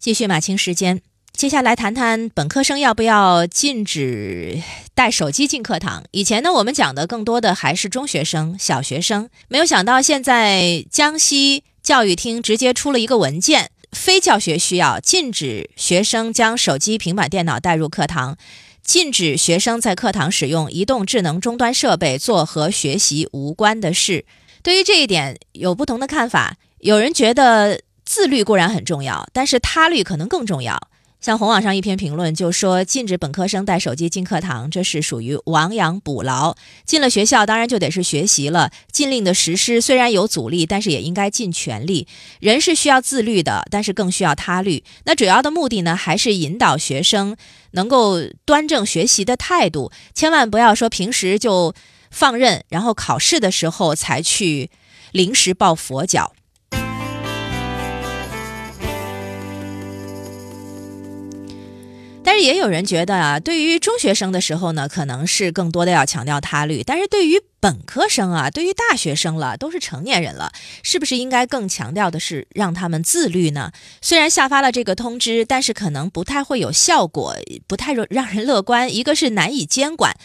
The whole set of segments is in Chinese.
继续马清时间，接下来谈谈本科生要不要禁止带手机进课堂。以前呢，我们讲的更多的还是中学生、小学生，没有想到现在江西教育厅直接出了一个文件，非教学需要，禁止学生将手机、平板电脑带入课堂，禁止学生在课堂使用移动智能终端设备做和学习无关的事。对于这一点，有不同的看法，有人觉得。自律固然很重要，但是他律可能更重要。像红网上一篇评论就说，禁止本科生带手机进课堂，这是属于亡羊补牢。进了学校，当然就得是学习了。禁令的实施虽然有阻力，但是也应该尽全力。人是需要自律的，但是更需要他律。那主要的目的呢，还是引导学生能够端正学习的态度，千万不要说平时就放任，然后考试的时候才去临时抱佛脚。也有人觉得啊，对于中学生的时候呢，可能是更多的要强调他律；但是对于本科生啊，对于大学生了，都是成年人了，是不是应该更强调的是让他们自律呢？虽然下发了这个通知，但是可能不太会有效果，不太让人乐观。一个是难以监管。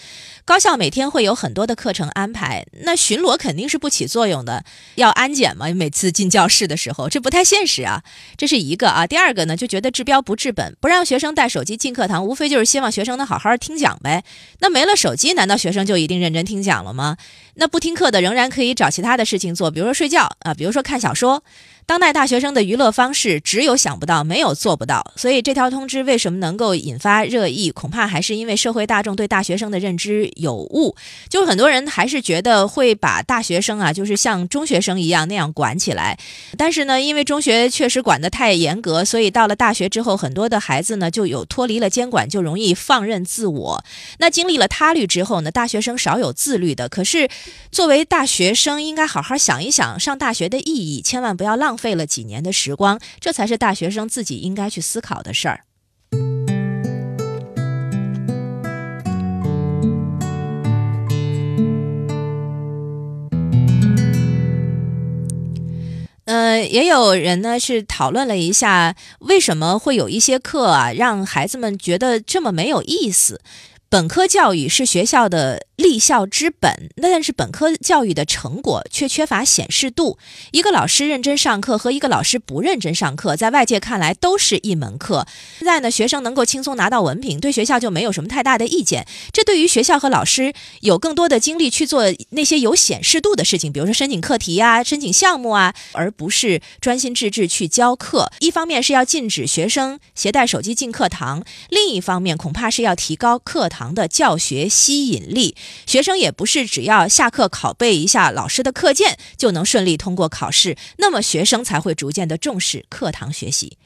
高校每天会有很多的课程安排，那巡逻肯定是不起作用的。要安检嘛，每次进教室的时候，这不太现实啊。这是一个啊。第二个呢，就觉得治标不治本，不让学生带手机进课堂，无非就是希望学生能好好听讲呗。那没了手机，难道学生就一定认真听讲了吗？那不听课的仍然可以找其他的事情做，比如说睡觉啊，比如说看小说。当代大学生的娱乐方式只有想不到，没有做不到。所以这条通知为什么能够引发热议？恐怕还是因为社会大众对大学生的认知有误，就是很多人还是觉得会把大学生啊，就是像中学生一样那样管起来。但是呢，因为中学确实管得太严格，所以到了大学之后，很多的孩子呢就有脱离了监管，就容易放任自我。那经历了他律之后呢，大学生少有自律的。可是是作为大学生，应该好好想一想上大学的意义，千万不要浪。费了几年的时光，这才是大学生自己应该去思考的事儿。呃，也有人呢是讨论了一下，为什么会有一些课啊，让孩子们觉得这么没有意思。本科教育是学校的立校之本，那但是本科教育的成果却缺乏显示度。一个老师认真上课和一个老师不认真上课，在外界看来都是一门课。现在呢，学生能够轻松拿到文凭，对学校就没有什么太大的意见。这对于学校和老师有更多的精力去做那些有显示度的事情，比如说申请课题啊、申请项目啊，而不是专心致志去教课。一方面是要禁止学生携带手机进课堂，另一方面恐怕是要提高课堂。的教学吸引力，学生也不是只要下课拷贝一下老师的课件就能顺利通过考试，那么学生才会逐渐的重视课堂学习。